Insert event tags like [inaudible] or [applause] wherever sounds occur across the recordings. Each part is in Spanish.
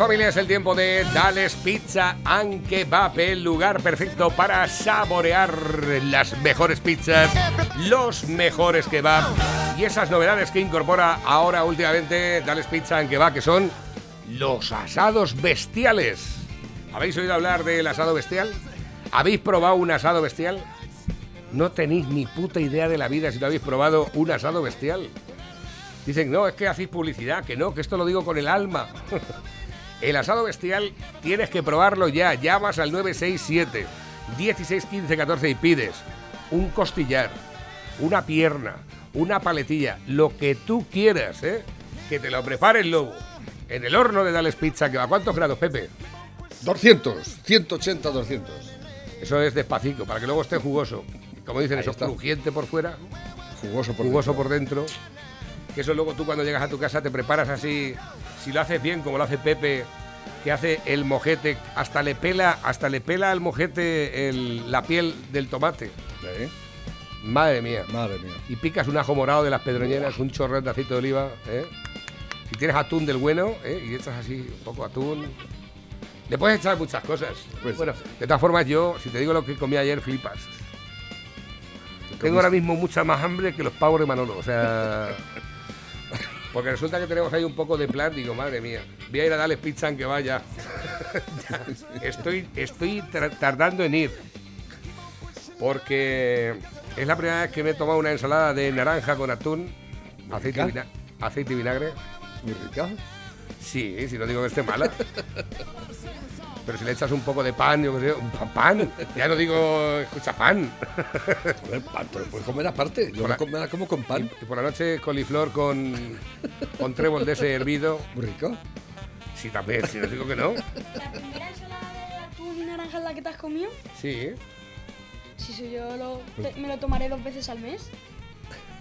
familia? Es el tiempo de Dales Pizza and Kebab, el lugar perfecto para saborear las mejores pizzas, los mejores kebab y esas novedades que incorpora ahora últimamente Dales Pizza and Kebab, que son los asados bestiales. ¿Habéis oído hablar del asado bestial? ¿Habéis probado un asado bestial? No tenéis ni puta idea de la vida si no habéis probado un asado bestial. Dicen, no, es que hacéis publicidad, que no, que esto lo digo con el alma. [laughs] el asado bestial tienes que probarlo ya. Llamas al 967 16 15 14 y pides un costillar, una pierna, una paletilla, lo que tú quieras, ¿eh? Que te lo prepare el lobo. En el horno de Dales Pizza, que va a cuántos grados, Pepe? 200, 180, 200. Eso es despacito, para que luego esté jugoso. Como dicen, Ahí eso está. crujiente por fuera, Jugoso por jugoso dentro. por dentro. Que eso luego tú cuando llegas a tu casa te preparas así, si lo haces bien como lo hace Pepe, que hace el mojete, hasta le pela, hasta le pela al mojete el- la piel del tomate. ¿Eh? Madre mía. Madre mía. Y picas un ajo morado de las pedroñeras, un chorrón de aceite de oliva, ¿eh? Si tienes atún del bueno, ¿eh? Y echas así un poco atún. Le puedes echar muchas cosas. Pues- bueno, de todas formas, yo, si te digo lo que comí ayer, flipas. Tengo ahora mismo mucha más hambre que los pavos de Manolo, o sea... [laughs] Porque resulta que tenemos ahí un poco de plan, digo, madre mía, voy a ir a darles pizza en que vaya. Ya, [laughs] estoy estoy tardando en ir. Porque es la primera vez que me he tomado una ensalada de naranja con atún, aceite vina- aceite y vinagre. Muy rica. Sí, si no digo que esté mala. [laughs] Pero si le echas un poco de pan, yo qué sé, un pa- pan. Ya no digo, escucha, pan. Joder, pan, pero puedes comer aparte. Yo la me la como con pan. Y por la noche coliflor con, con trébol de ese hervido. Muy rico. Sí, también, si no digo que no. ¿La primera ensalada de atún y naranja es la que te has comido? Sí. Si soy yo, lo- te- me lo tomaré dos veces al mes.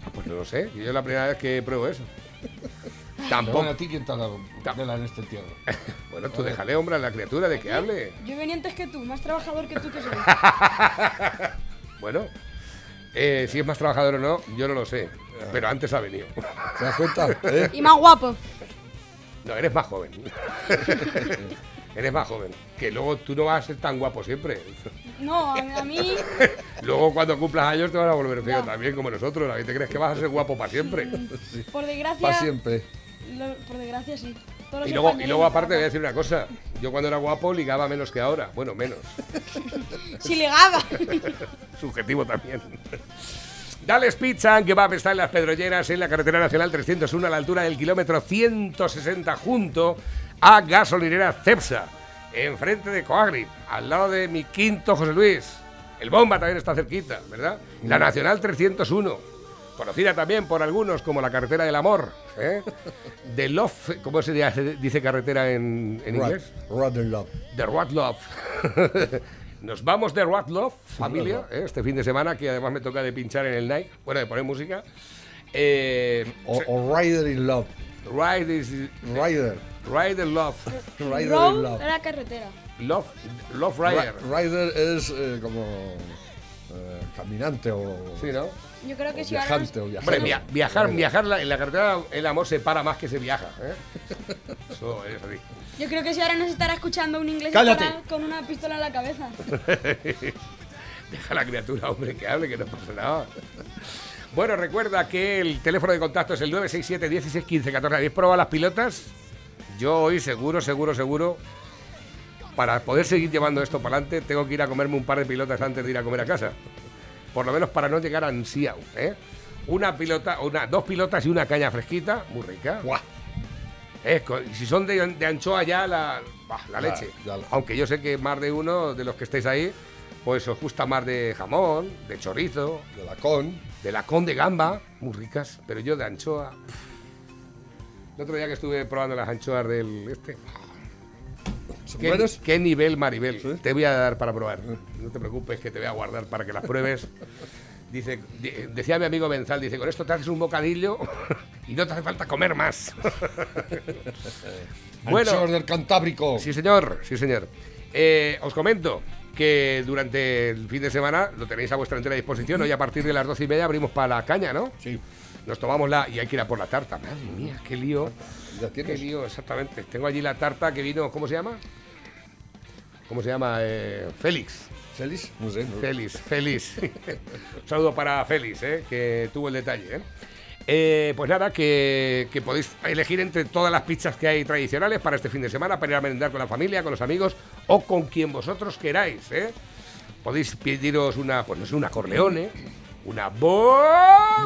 Ah, Pues no lo sé, yo es la primera vez que pruebo eso. Tampoco. a ti quién te ha dado en este entierro. [laughs] Bueno, tú déjale, hombre, a la criatura de que hable. Yo venía antes que tú, más trabajador que tú que soy. [laughs] Bueno, eh, si es más trabajador o no, yo no lo sé. Pero antes ha venido. [laughs] ¿Te das cuenta? ¿Eh? y más guapo. No, eres más joven. eres más joven. Que luego tú no vas a ser tan guapo siempre. No, a, mí. Luego cuando cumplas años te van a volver feo también, como nosotros. ¿A ti te crees que vas a ser guapo para siempre? Por desgracia. Para siempre. Lo- por desgracia, sí. Todos Y luego, y luego aparte voy a decir una cosa. Yo cuando era guapo ligaba menos que ahora. Bueno, menos. [laughs] Si ligaba. [laughs] Subjetivo también. Dales Pizza, que va a estar en las Pedrolleras, en la carretera nacional 301, a la altura del kilómetro 160, junto a gasolinera Cepsa, enfrente de Coagri, al lado de mi quinto José Luis. El Bomba también está cerquita, ¿verdad? La Nacional 301, conocida también por algunos como la carretera del amor. ¿eh? De Love, ¿cómo se dice, dice carretera en, en inglés? Rather love. The Road Love. [laughs] Nos vamos de Road Love, familia, ¿eh? este fin de semana, que además me toca de pinchar en el night, bueno, de poner música. Eh, O, o Rider in love. Ride is Rider. Rider Love. Rider in Road love. era carretera. Love, Love Rider. Ri- Rider es eh, como eh, caminante o, Sí, ¿no? Yo creo que o si ahora. nos- viajante o viajero. Hombre, via- viajar, viajar la- en la carretera, el amor se para más que se viaja. ¿eh? [laughs] Eso es así. Yo creo que si ahora nos estará escuchando un inglés con una pistola en la cabeza. [laughs] Deja a la criatura, hombre, que hable, que no pasa nada. Bueno, recuerda que el teléfono de contacto es el 967 16 15 14. ¿Habéis probado las pilotas? Yo hoy seguro, seguro, seguro, para poder seguir llevando esto para adelante, tengo que ir a comerme un par de pilotas antes de ir a comer a casa. Por lo menos para no llegar ansiado, ¿eh? Una pilota, una, dos pilotas y una caña fresquita, muy rica. Eh, con- si son de, de anchoa ya, la, bah, la Ya, leche. ya Aunque yo sé que más de uno de los que estáis ahí, pues os gusta más de jamón, de chorizo, De la con. de lacón de gamba, muy ricas, pero yo de anchoa. El otro día que estuve probando las anchoas del este. ¿Son ¿Qué, buenas? qué nivel, Maribel? ¿Sí? Te voy a dar para probar. No te preocupes que te voy a guardar para que las pruebes. [laughs] Dice, di- decía mi amigo Benzal, dice, con esto te haces un bocadillo y no te hace falta comer más. [laughs] bueno, Anchoas del Cantábrico. Sí, señor, sí, señor. Eh, os comento que durante el fin de semana lo tenéis a vuestra entera disposición. Hoy a partir de las doce y media abrimos para la caña, ¿no? Sí. nos tomamos la. Y hay que ir a por la tarta. Madre mía, qué lío. ¿Ya Qué tienes? lío, exactamente. Tengo allí la tarta que vino. ¿Cómo se llama? ¿Cómo se llama? Eh, Félix. ¿Félix? No sé. no- Félix, Félix. Un [laughs] saludo para Félix, eh, que tuvo el detalle. eh. Eh, pues nada, que, que podéis elegir entre todas las pizzas que hay tradicionales para este fin de semana, para ir a merendar con la familia, con los amigos o con quien vosotros queráis. eh. Podéis pediros una, pues no sé, una Corleone, una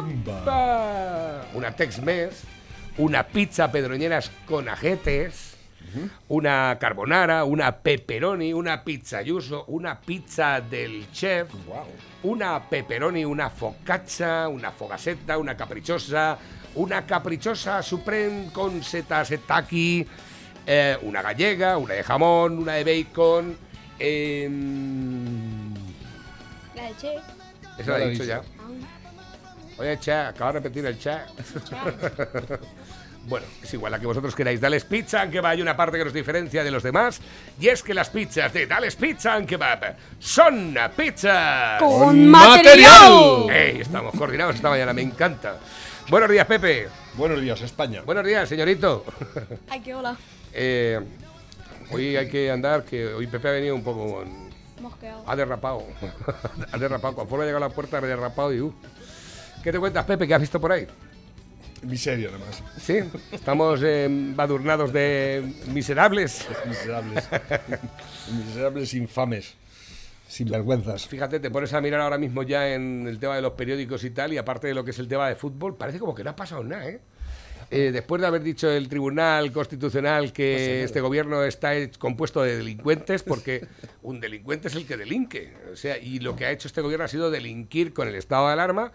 bomba, una Tex-Mex, una pizza pedroñeras con ajetes, una carbonara, una pepperoni, una pizza yuso, una pizza del chef, una pepperoni, una focaccia, una fogasetta, una caprichosa, una caprichosa supreme con setas setaki, eh, una gallega, una de jamón, una de bacon. em, La de Che. eso lo he dicho dicho. ya. Oye, chat, acaba de repetir el chat. [laughs] Bueno, es igual a que vosotros queráis. Dales Pizza and Kebab hay una parte que nos diferencia de los demás y es que las pizzas de Dales Pizza and Kebab son pizzas. Con material. ¡Ey! Estamos coordinados esta mañana, me encanta. Buenos días, Pepe. Buenos días, España. Buenos días, señorito. Ay, qué hola. Eh, hoy hay que andar, que hoy Pepe ha venido un poco... Mosqueado. Ha derrapado. [laughs] ha derrapado. Conforme ha llegado a la puerta, ha derrapado y... uh. ¿Qué te cuentas, Pepe? ¿Qué has visto por ahí? Miseria, nada más. Sí, estamos eh, badurnados de miserables. Miserables. Miserables infames. Sinvergüenzas. Fíjate, te pones a mirar ahora mismo ya en el tema de los periódicos y tal, y aparte de lo que es el tema de fútbol, parece como que no ha pasado nada, ¿eh? Eh, después de haber dicho el Tribunal Constitucional que este gobierno está compuesto de delincuentes, porque un delincuente es el que delinque. O sea, y lo que ha hecho este gobierno ha sido delinquir con el estado de alarma.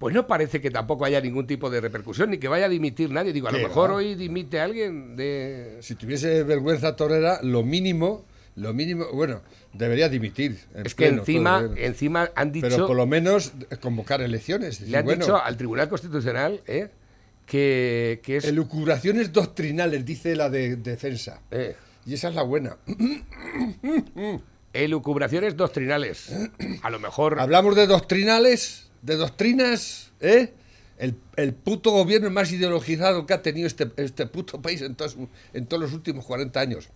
Pues no parece que tampoco haya ningún tipo de repercusión, ni que vaya a dimitir nadie. Digo, a lo ¿Qué mejor va? hoy dimite alguien de... Si tuviese vergüenza torera, lo mínimo, lo mínimo, bueno, debería dimitir. Es que pleno, encima, bien. encima han dicho... Pero por lo menos convocar elecciones. decir, Le han bueno, dicho al Tribunal Constitucional eh, que, que es. elucubraciones doctrinales, dice la de defensa. eh, Y esa es la buena. elucubraciones doctrinales. A lo mejor. Hablamos de doctrinales, de doctrinas, ¿eh? El, el puto gobierno más ideologizado que ha tenido este, este puto país en todos, en todos los últimos 40 años.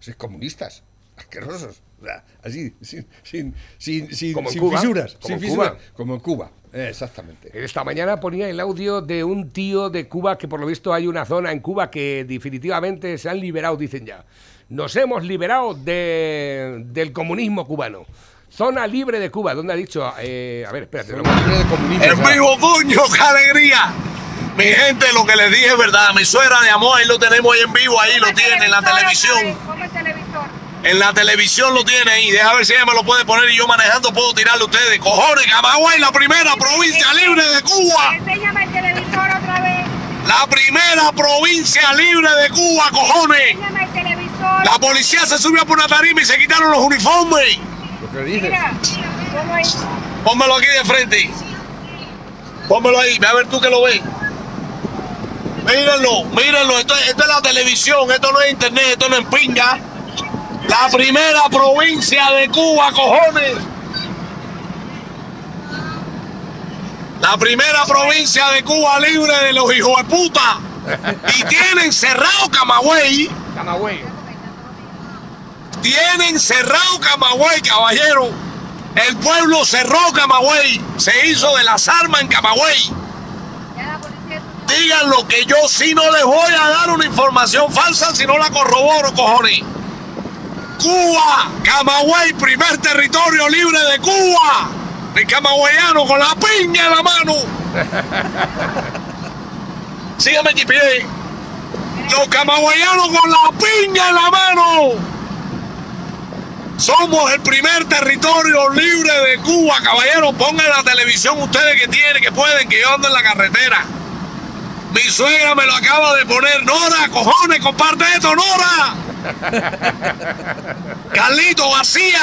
Sois comunistas, asquerosos. O sea, así, sin, sin, sin, sin, Como en sin Cuba, fisuras. como sin en fisuras, Cuba. Como en Cuba, eh, exactamente. Esta mañana ponía el audio de un tío de Cuba que por lo visto hay una zona en Cuba que definitivamente se han liberado, dicen ya. Nos hemos liberado de- del comunismo cubano. Zona libre de Cuba, ¿dónde ha dicho? Eh, a ver, espérate. lo- Libre de comunismo, En vivo, coño, qué alegría. Mi gente, lo que les dije es verdad. Mi suegra de amor, ahí lo tenemos ahí en vivo, ahí lo tiene en la televisión. Como el televisor. En la televisión lo tiene ahí. Deja ver si ella me lo puede poner y yo manejando puedo tirarle a ustedes. Cojones, Camagüey, la primera provincia libre de Cuba. Enséñame el televisor otra vez. La primera provincia libre de Cuba, cojones. Enséñame el televisor. La policía se subió por una tarima y se quitaron los uniformes. Dices. Mira, ¿cómo es? Pónmelo aquí de frente. Pónmelo ahí, ve a ver tú que lo ves. Mírenlo, mírenlo, esto, es- esto es la televisión, esto no es internet, esto no es pinga. La primera provincia de Cuba, cojones. La primera provincia de Cuba libre de los hijos de puta. Y tienen cerrado Camagüey. Camagüey. Tienen cerrado Camagüey, caballero. El pueblo cerró Camagüey. Se hizo de las armas en Camagüey. Digan lo que yo sí no les voy a dar una información falsa si no la corroboro, cojones. Cuba, Camagüey, primer territorio libre de Cuba. El camagüeyano con la piña en la mano. Sígueme, GPS. Los camagüeyanos con la piña en la mano. Somos el primer territorio libre de Cuba, caballero. Pongan la televisión ustedes que tienen, que pueden, que yo ando en la carretera. Mi suegra me lo acaba de poner. Nora, cojones, comparte esto, Nora. [laughs] Carlito García,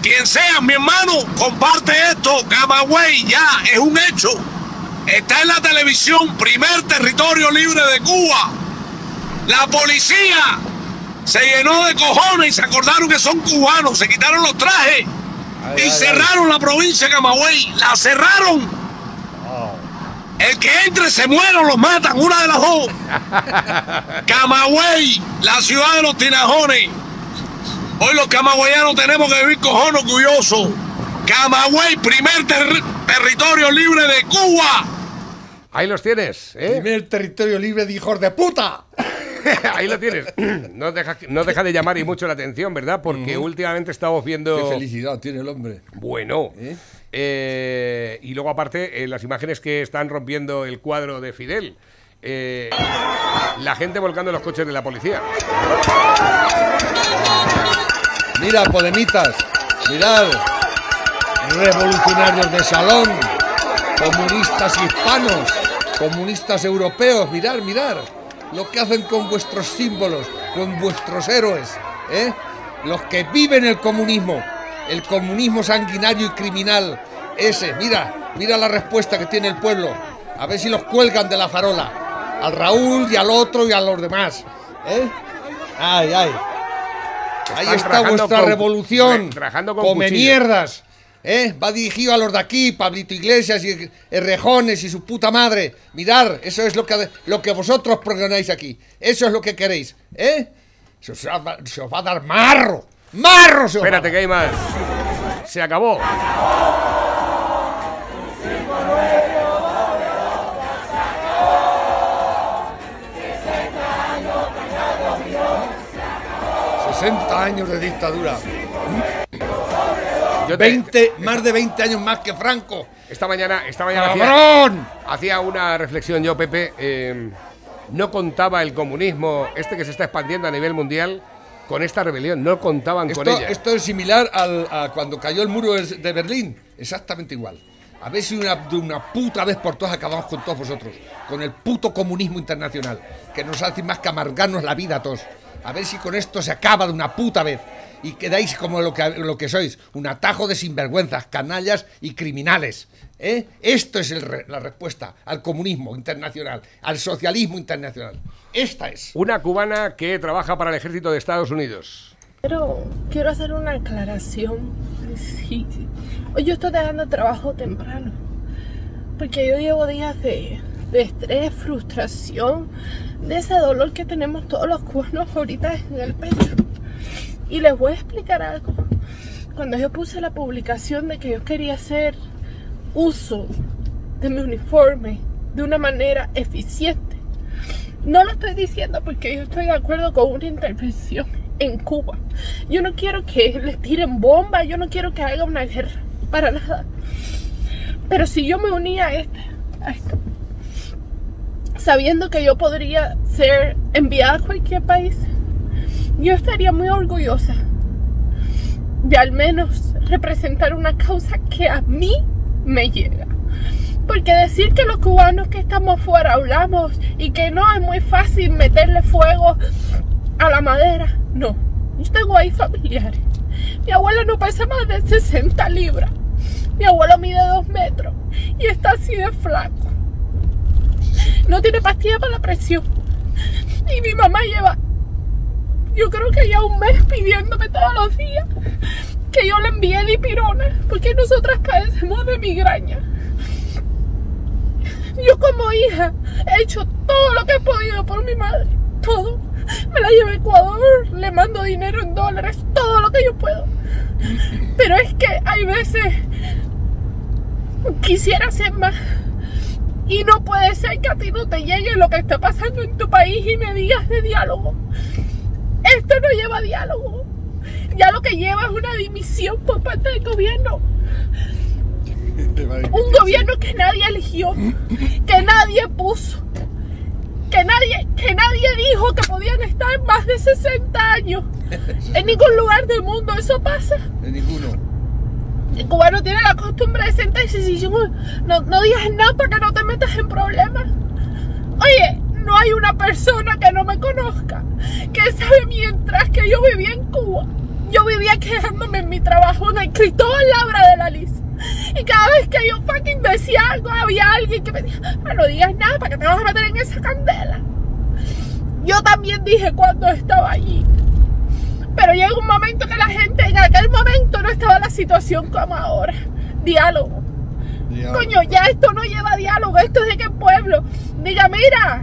quien sea mi hermano, comparte esto. Camagüey, ya, es un hecho. Está en la televisión, primer territorio libre de Cuba. La policía se llenó de cojones y se acordaron que son cubanos, se quitaron los trajes Ay, y ay, cerraron la provincia de Camagüey. La cerraron. El que entre se muere o lo matan, una de las dos. [laughs] Camagüey, la ciudad de los tinajones. Hoy los camagüeyanos tenemos que vivir cojones orgullosos. Camagüey, primer ter- territorio libre de Cuba. Ahí los tienes, ¿eh? Primer territorio libre de hijos de puta. [laughs] Ahí lo tienes. No deja, no deja de llamar y mucho la atención, ¿verdad? Porque últimamente estamos viendo... Qué felicidad tiene el hombre. Bueno. ¿Eh? Eh, y luego aparte, eh, las imágenes que están rompiendo el cuadro de Fidel. La gente volcando los coches de la policía. Mira, podemitas. Mirad. Revolucionarios de salón. Comunistas hispanos. Comunistas europeos. Mirad, mirad. Lo que hacen con vuestros símbolos. Con vuestros héroes. ¿eh? Los que viven el comunismo. El comunismo sanguinario y criminal. Ese. Mira. Mira la respuesta que tiene el pueblo. A ver si los cuelgan de la farola. Al Raúl y al otro y a los demás. ¿eh? Ay, ay. Ahí está vuestra con- revolución. re- Come cuchillo. mierdas. ¿Eh? Va dirigido a los de aquí, Pablito Iglesias y Errejones y su puta madre. Mirar, eso es lo que, lo que vosotros programáis aquí. Eso es lo que queréis. ¿eh? Se os, va, se os va a dar marro. ¡Marro! Se os va a Espérate, dar. que hay más. Se acabó. ¿eh? 60 años de dictadura. Yo te- 20, más de 20 años más que Franco. Esta mañana, esta mañana hacía, ¡Cabrón! hacía una reflexión yo, Pepe. eh, no contaba el comunismo, este que se está expandiendo a nivel mundial, con esta rebelión. No contaban con ella. esto es similar al- a cuando cayó el muro de de Berlín. Exactamente igual. A ver si una, de una puta vez por todas acabamos con todos vosotros. Con el puto comunismo internacional. Que nos hace más que amargarnos la vida a todos. A ver si con esto se acaba de una puta vez. Y quedáis como lo que, lo que sois. Un atajo de sinvergüenzas, canallas y criminales. ¿eh? Esto es el la respuesta al comunismo internacional. Al socialismo internacional. Esta es. Una cubana que trabaja para el ejército de Estados Unidos. Pero quiero hacer una aclaración. Sí. Hoy yo estoy dejando trabajo temprano. Porque yo llevo días de, de estrés, frustración, de ese dolor que tenemos todos los cuernos ahorita en el pecho. Y les voy a explicar algo. Cuando yo puse la publicación de que yo quería hacer uso de mi uniforme de una manera eficiente, no lo estoy diciendo porque yo estoy de acuerdo con una intervención en Cuba. Yo no quiero que les tiren bombas, yo no quiero que haga una guerra, para nada. Pero si yo me unía a, este, a esto, sabiendo que yo podría ser enviada a cualquier país, yo estaría muy orgullosa de al menos representar una causa que a mí me llega. Porque decir que los cubanos que estamos fuera hablamos y que no es muy fácil meterle fuego a la madera, no. Yo tengo ahí familiares. Mi abuelo no pesa más de 60 libras. Mi abuelo mide 2 metros y está así de flaco. No tiene pastilla para la presión. Y mi mamá lleva, yo creo que ya un mes pidiéndome todos los días que yo le envíe dipirona porque nosotras padecemos de migraña. Yo como hija he hecho todo lo que he podido por mi madre. Todo. Me la llevo a Ecuador, le mando dinero en dólares, todo lo que yo puedo. Pero es que hay veces quisiera hacer más. Y no puede ser que a ti no te llegue lo que está pasando en tu país y me digas de diálogo. Esto no lleva diálogo. Ya lo que lleva es una dimisión por parte del gobierno. Un gobierno que nadie eligió, que nadie puso, que nadie, que nadie dijo que podían estar más de 60 años. [laughs] En ningún lugar del mundo eso pasa. De ninguno. El cubano tiene la costumbre de sentarse y decir, no, no digas nada para que no te metas en problemas. Oye, no hay una persona que no me conozca, que sabe mientras que yo vivía en Cuba. Yo vivía quejándome en mi trabajo en el Cristóbal Labra de la Liz. Y cada vez que yo fucking decía algo, había alguien que me decía, "Ah, no digas nada, ¿para que te vas a meter en esa candela? Yo también dije cuando estaba allí. Pero llega un momento que la gente, en aquel momento no estaba la situación como ahora. Diálogo. Coño, ya esto no lleva diálogo. diálogo. Esto es de qué pueblo. Diga, mira,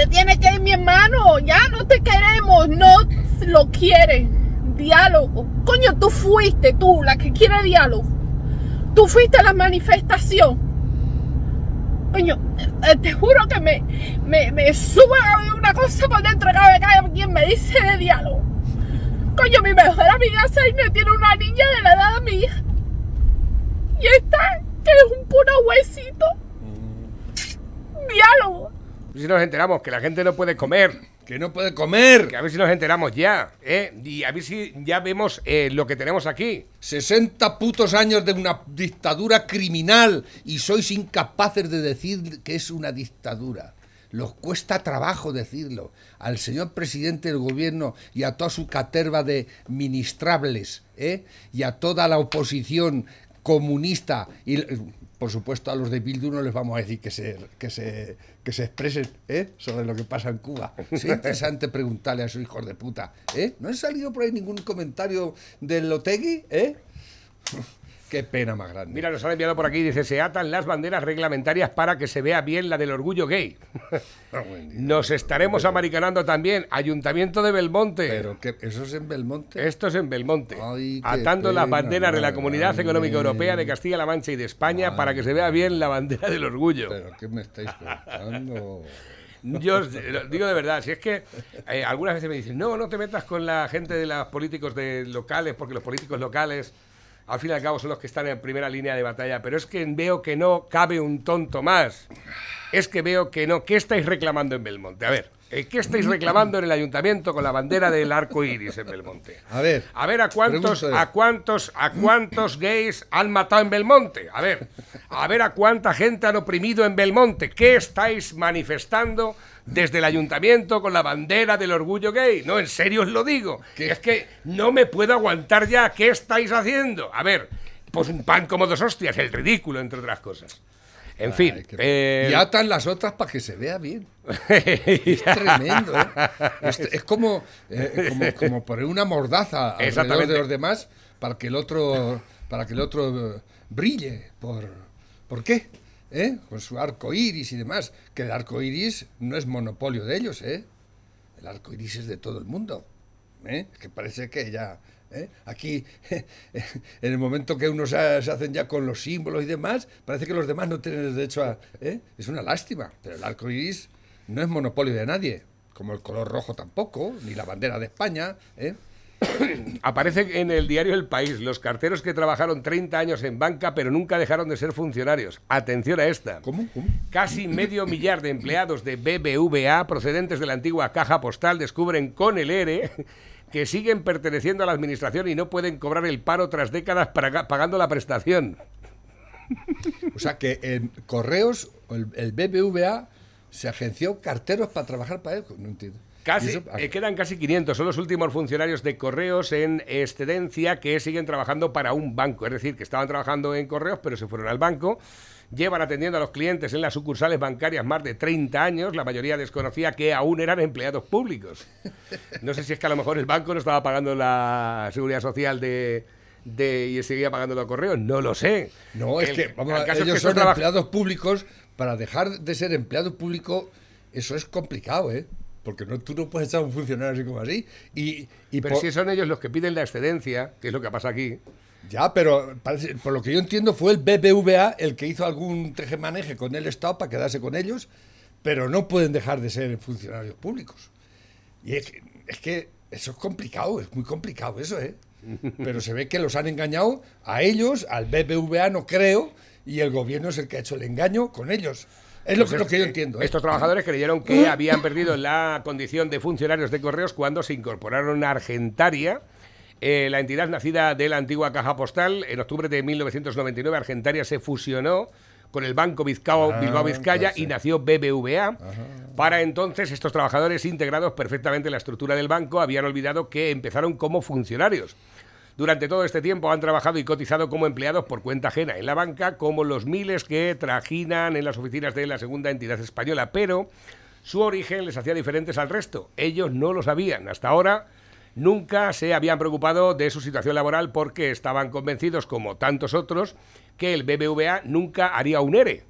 te tiene que ir mi hermano. Ya no te queremos. No lo quieren. Diálogo. Coño, tú fuiste, tú, la que quiere diálogo. Tú fuiste a la manifestación. Coño, eh, te juro que me, me, me sube una cosa por dentro cada vez que alguien me dice de diálogo. Coño, mi mejor amiga Seine tiene una niña de la edad mía. Y esta, que es un puro huesito. Diálogo. Si nos enteramos que la gente no puede comer, Que no puede comer. que a ver si nos enteramos ya, ¿eh? Y a ver si ya vemos eh, lo que tenemos aquí. 60 putos años de una dictadura criminal y sois incapaces de decir que es una dictadura. Los cuesta trabajo decirlo. Al señor presidente del gobierno y a toda su caterva de ministrables, ¿eh? y a toda la oposición comunista y por supuesto a los de Bildu no les vamos a decir que se que se que se expresen ¿eh? sobre lo que pasa en Cuba. Es [laughs] interesante preguntarle a esos hijos de puta, ¿eh? ¿No ha salido por ahí ningún comentario del Otegui, eh? Qué pena más grande. Mira, nos han enviado por aquí, dice, se atan las banderas reglamentarias para que se vea bien la del orgullo gay. [laughs] Ah, día. Nos estaremos americanando también. Ayuntamiento de Belmonte. Pero que eso es en Belmonte. Esto es en Belmonte. Ay, atando las banderas de la Comunidad. Económica Europea de Castilla-La Mancha y de España para que se vea bien la bandera del orgullo. Pero qué me estáis contando. [laughs] Yo os digo de verdad, si es que eh, algunas veces me dicen, no, no te metas con la gente de los políticos de locales, porque los políticos locales, al fin y al cabo, son los que están en primera línea de batalla, pero es que veo que no cabe un tonto más. Es que veo que no. ¿Qué estáis reclamando en Belmonte? A ver, eh, ¿qué estáis reclamando en el ayuntamiento con la bandera del arco iris en Belmonte? A ver. A ver, ¿a cuántos, a cuántos, a cuántos gays han matado en Belmonte? A ver, a ver a cuánta gente han oprimido en Belmonte. ¿Qué estáis manifestando desde el ayuntamiento con la bandera del orgullo gay? No, en serio os lo digo. ¿Qué? Es que no me puedo aguantar ya. ¿Qué estáis haciendo? A ver, pues un pan como dos hostias, el ridículo, entre otras cosas. En fin. Qué- eh, Y atan las otras para que se vea bien. [laughs] Es tremendo, ¿eh? Es, es como, eh, como, como poner una mordaza alrededor Exactamente. de los demás para que el otro, para que el otro eh, brille. ¿Por, ¿por qué? ¿Eh? Con su arco iris y demás. Que el arco iris no es monopolio de ellos, ¿eh? El arco iris es de todo el mundo. ¿eh? Que parece que ya. ¿eh? Aquí, [laughs] en el momento que unos se, hacen ya con los símbolos y demás, parece que los demás no tienen el derecho a. ¿eh? Es una lástima. Pero el arco iris no es monopolio de nadie. Como el color rojo tampoco, ni la bandera de España. ¿eh? [coughs] Aparece en el diario El País los carteros que trabajaron 30 años en banca pero nunca dejaron de ser funcionarios. Atención a esta. ¿Cómo? ¿Cómo? Casi medio millar de empleados de BBVA procedentes de la antigua caja postal descubren con el ERE que siguen perteneciendo a la administración y no pueden cobrar el paro tras décadas para- pagando la prestación. O sea que en Correos, el, el BBVA, se agenció carteros para trabajar para él. No entiendo. ¿Y Casi, eso? eh, quedan casi 500. Son los últimos funcionarios de correos en excedencia que siguen trabajando para un banco. Es decir, que estaban trabajando en correos, pero se fueron al banco. Llevan atendiendo a los clientes en las sucursales bancarias más de 30 años. La mayoría desconocía que aún eran empleados públicos. No sé si es que a lo mejor el banco no estaba pagando la seguridad social de, de- y seguía pagando los correos. No lo sé. No, es que vamos, el es que ellos estos son empleados públicos. Para dejar de ser empleado público, eso es complicado, ¿eh? Porque no, tú no puedes echar a un funcionario así como así. Y, y Pero por- si son ellos los que piden la excedencia, que es lo que pasa aquí. Ya, pero parece- por lo que yo entiendo fue el BBVA el que hizo algún tejemaneje con el Estado para quedarse con ellos, pero no pueden dejar de ser funcionarios públicos. Y es que, es que eso es complicado, es muy complicado eso, ¿eh? [laughs] Pero se ve que los han engañado a ellos, al BBVA no creo, y el gobierno es el que ha hecho el engaño con ellos. Es lo, Pues que, lo es- que yo entiendo. ¿eh? Estos trabajadores creyeron que habían perdido la condición de funcionarios de correos cuando se incorporaron a Argentaria. eh, la entidad nacida de la antigua caja postal, en octubre de 1999, Argentaria se fusionó con el Banco Vizcao, Ah, Bilbao Vizcaya pues sí. y nació BBVA. Para entonces, estos trabajadores integrados perfectamente en la estructura del banco habían olvidado que empezaron como funcionarios. Durante todo este tiempo han trabajado y cotizado como empleados por cuenta ajena en la banca, como los miles que trajinan en las oficinas de la segunda entidad española, pero su origen les hacía diferentes al resto. Ellos no lo sabían. Hasta ahora nunca se habían preocupado de su situación laboral porque estaban convencidos, como tantos otros, que el BBVA nunca haría un ERE.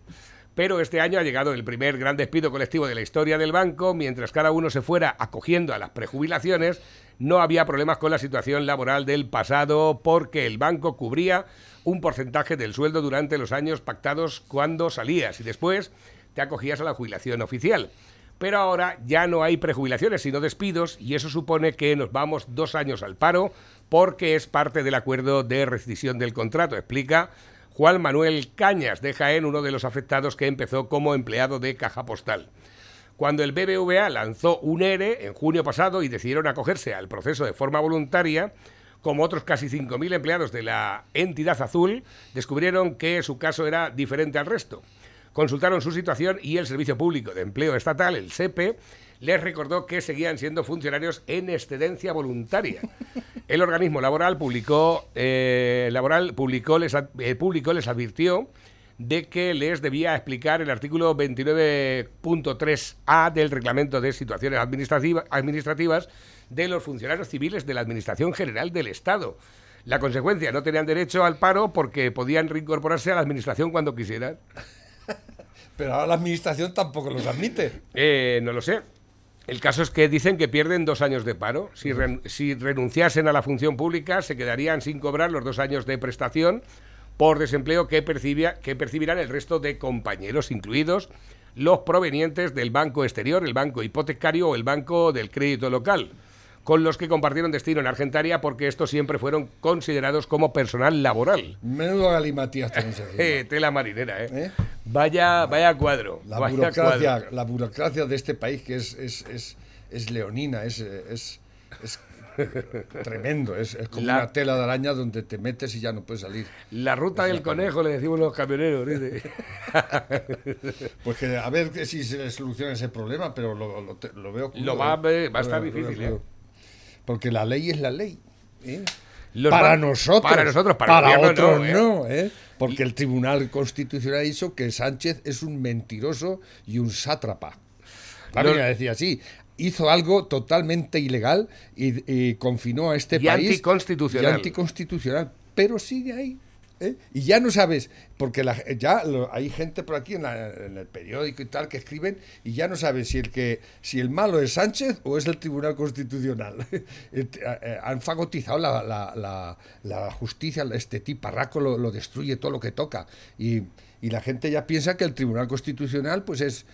Pero este año ha llegado el primer gran despido colectivo de la historia del banco, mientras cada uno se fuera acogiendo a las prejubilaciones, no había problemas con la situación laboral del pasado porque el banco cubría un porcentaje del sueldo durante los años pactados cuando salías y después te acogías a la jubilación oficial. Pero ahora ya no hay prejubilaciones, sino despidos, y eso supone que nos vamos dos años al paro porque es parte del acuerdo de rescisión del contrato, explica Juan Manuel Cañas de Jaén, uno de los afectados que empezó como empleado de Caja Postal. Cuando el BBVA lanzó un ERE en junio pasado y decidieron acogerse al proceso de forma voluntaria, como otros casi 5.000 empleados de la entidad azul, descubrieron que su caso era diferente al resto. Consultaron su situación y el Servicio Público de Empleo Estatal, el SEPE, les recordó que seguían siendo funcionarios en excedencia voluntaria. [laughs] El organismo laboral publicó, eh, laboral publicó, les, eh, publicó, les advirtió de que les debía explicar el artículo 29.3a del Reglamento de Situaciones Administrativas de los funcionarios civiles de la Administración General del Estado. La consecuencia, no tenían derecho al paro porque podían reincorporarse a la Administración cuando quisieran. [laughs] Pero ahora la Administración tampoco los admite. Eh, no lo sé. El caso es que dicen que pierden dos años de paro. Si, si renunciasen a la función pública, se quedarían sin cobrar los dos años de prestación por desempleo que, percibía, que percibirán el resto de compañeros, incluidos los provenientes del banco exterior, el banco hipotecario o el banco del crédito local con los que compartieron destino en Argentaria porque estos siempre fueron considerados como personal laboral. Menudo galimatías tenéis [laughs] eh, Tela marinera, ¿eh? ¿eh? Vaya, vaya cuadro. La, burocracia, la burocracia de este país que es, es, es, es leonina, es, tremendo, es, como una tela de araña donde te metes y ya no puedes salir. La ruta del conejo, le decimos los camioneros. [laughs] pues que a ver si se soluciona ese problema, pero lo, lo, veo... Lo va, ¿eh? va a estar difícil. ¿eh? porque la ley es la ley. ¿eh? para nosotros, para nosotros, para, otros no, ¿eh? ¿eh? porque el Tribunal Constitucional hizo que Sánchez es un mentiroso y un sátrapa. También decía así. Hizo algo totalmente ilegal y, confinó a este y país. Anticonstitucional. Y anticonstitucional. Pero sigue ahí. ¿eh? Y ya no sabes, porque ya hay gente por aquí en, el periódico y tal que escriben y ya no sabes si el que si el malo es Sánchez o es el Tribunal Constitucional. [laughs] Eh, eh, han fagotizado la, justicia, este tiparraco lo, lo destruye todo lo que toca. Y, la gente ya piensa que el Tribunal Constitucional pues es...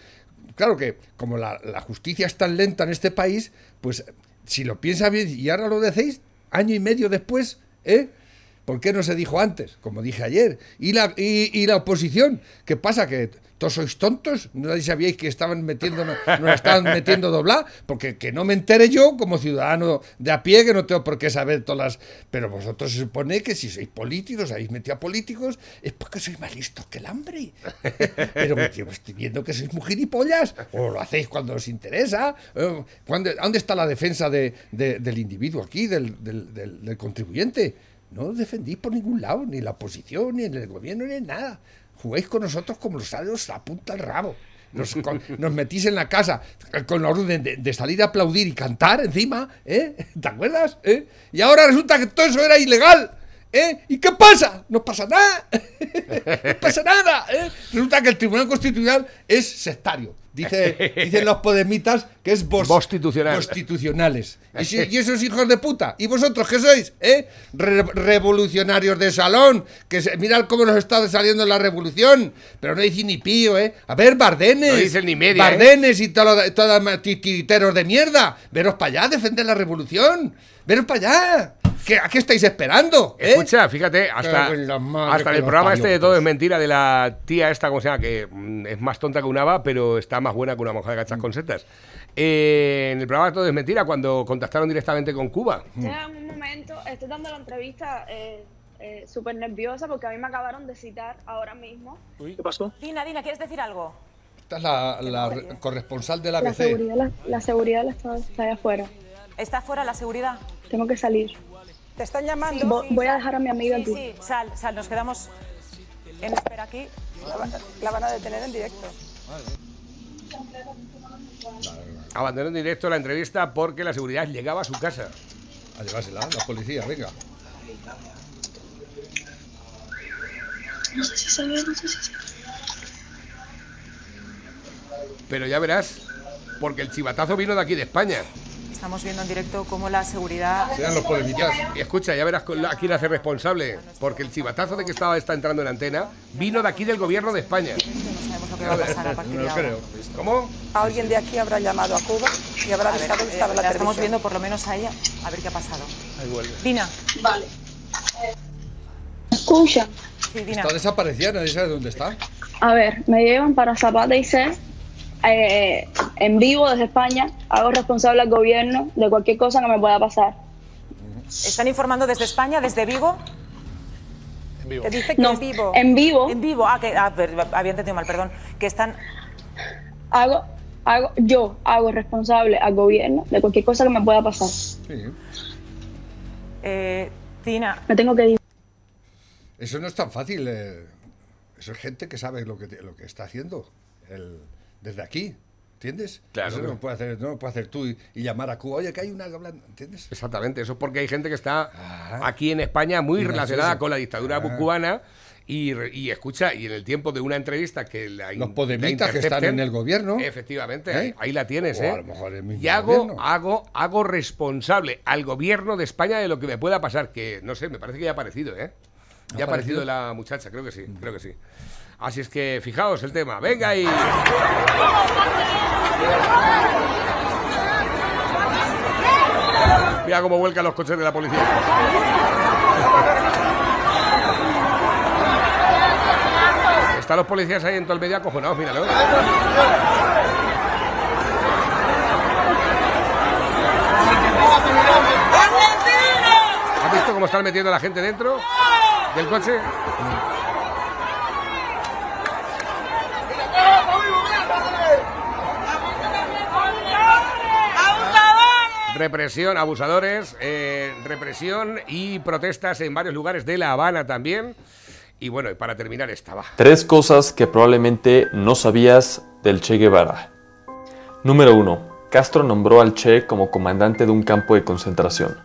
Claro que como la, justicia es tan lenta en este país, pues si lo piensa bien y ahora lo decís, año y medio después, ¿eh? ¿Por qué no se dijo antes? Como dije ayer. ¿Y la, y, la oposición? ¿Qué pasa? ¿Que todos sois tontos? ¿No sabíais que estaban metiendo, nos estaban metiendo doblar? Porque que no me entere yo, como ciudadano de a pie, que no tengo por qué saber todas las... Pero vosotros se supone que si sois políticos, habéis metido a políticos, es porque sois más listos que el hambre. [laughs] Pero yo estoy viendo que sois mujiripollas, o lo hacéis cuando os interesa. Eh, ¿Dónde está la defensa de, del individuo aquí, del, del contribuyente? No defendís por ningún lado, ni la oposición, ni en el gobierno, ni en nada. Jugáis con nosotros como los sabios a punta al rabo. Nos, metís en la casa con la orden de, salir a aplaudir y cantar encima, ¿eh? ¿Te acuerdas? ¿Eh? Y ahora resulta que todo eso era ilegal. ¿Eh? ¿Y qué pasa? No pasa nada. [laughs] no pasa nada. ¿eh? Resulta que el Tribunal Constitucional es sectario. Dice, dicen los podemitas que es vos, constitucionales. [laughs] ¿Y, esos hijos de puta. ¿Y vosotros qué sois? ¿Eh? revolucionarios de salón. Que mirad cómo nos está saliendo la revolución. Pero no dice ni pío, ¿eh? A ver, Bardenes. No dicen ni media. ¿eh? Bardenes y todos todo, titiriteros de mierda. Veros para allá, defender la revolución. Veros para allá. ¿Qué, ¿A qué estáis esperando? ¿eh? Escucha, fíjate, hasta, hasta el programa este de todo es mentira de la tía esta, como se llama, que mm, es más tonta que una va, pero está más buena que una monja de gachas con setas. Eh, en el programa todo es mentira, cuando contactaron directamente con Cuba. Ya, un momento, estoy dando la entrevista eh, eh, súper nerviosa porque a mí me acabaron de citar ahora mismo. ¿Qué pasó? Dina, Dina, ¿quieres decir algo? Esta es la, corresponsal de la, la Seguridad, la, la seguridad está, está allá afuera. ¿Está afuera la seguridad? Tengo que salir. Te están llamando. voy a dejar a mi amiga aquí. Sí, sal, sal, nos quedamos en espera aquí. La, van a detener en directo. Abandonó en directo la entrevista porque la seguridad llegaba a su casa. A llevársela, la policía, venga. No sé si se ve, no sé si se ve. Pero ya verás, porque el chivatazo vino de aquí de España. Estamos viendo en directo cómo la seguridad. Sean los polemitas. Y escucha, ya verás con la- hace responsable, porque el chivatazo de que estaba está entrando en antena vino de aquí del gobierno de España. No sabemos lo que va a pasar a partir No de lo ahora. creo. ¿Cómo? Alguien de aquí habrá llamado a Cuba y habrá avisado que eh, estaba en la, la estamos viendo por lo menos a ella. A ver qué ha pasado. Ahí vuelve. Dina. Vale. Escucha, Sí, Dina. Está desaparecida, nadie sabe dónde está. a ver, me llevan para Zapata y C eh, en vivo desde España. Hago responsable al gobierno de cualquier cosa que me pueda pasar. ¿Están informando desde España, desde Vigo? Que dice que No, es vivo. en vivo En Vigo. Ah, que ah, había entendido mal, perdón. Que están. hago, hago, yo hago responsable al gobierno de cualquier cosa que me pueda pasar. Sí. Eh, Dina. Me tengo que ir. Eso no es tan fácil. eh. Eso es gente que sabe lo que, lo que está haciendo el- desde aquí. ¿Entiendes? Claro. Eso no lo puedes hacer, no lo puedes hacer tú y, y llamar a Cuba. Oye, que hay una hablando. ¿Entiendes? Exactamente, eso es porque hay gente que está Ah. aquí en España muy es relacionada con la dictadura Ah. cubana y, y escucha, y en el tiempo de una entrevista que la Los podemitas que están en el gobierno. Efectivamente, ¿Eh? ahí, ahí la tienes, O ¿eh? a lo mejor el mismo y hago, gobierno. hago, hago responsable al gobierno de España de lo que me pueda pasar, que no sé, me parece que ya ha aparecido, ¿eh? Ya ha aparecido la muchacha, creo que sí, creo que sí. Así es que fijaos el tema, venga ahí. Mira cómo vuelcan los coches de la policía. Están los policías ahí en todo el medio acojonados, míralo. ¿Has visto cómo están metiendo a la gente dentro del coche? Represión, abusadores, eh, represión y protestas en varios lugares de La Habana también. Y bueno, para terminar estaba. Tres cosas que probablemente no sabías del Che Guevara. Número 1. Castro nombró al Che como comandante de un campo de concentración.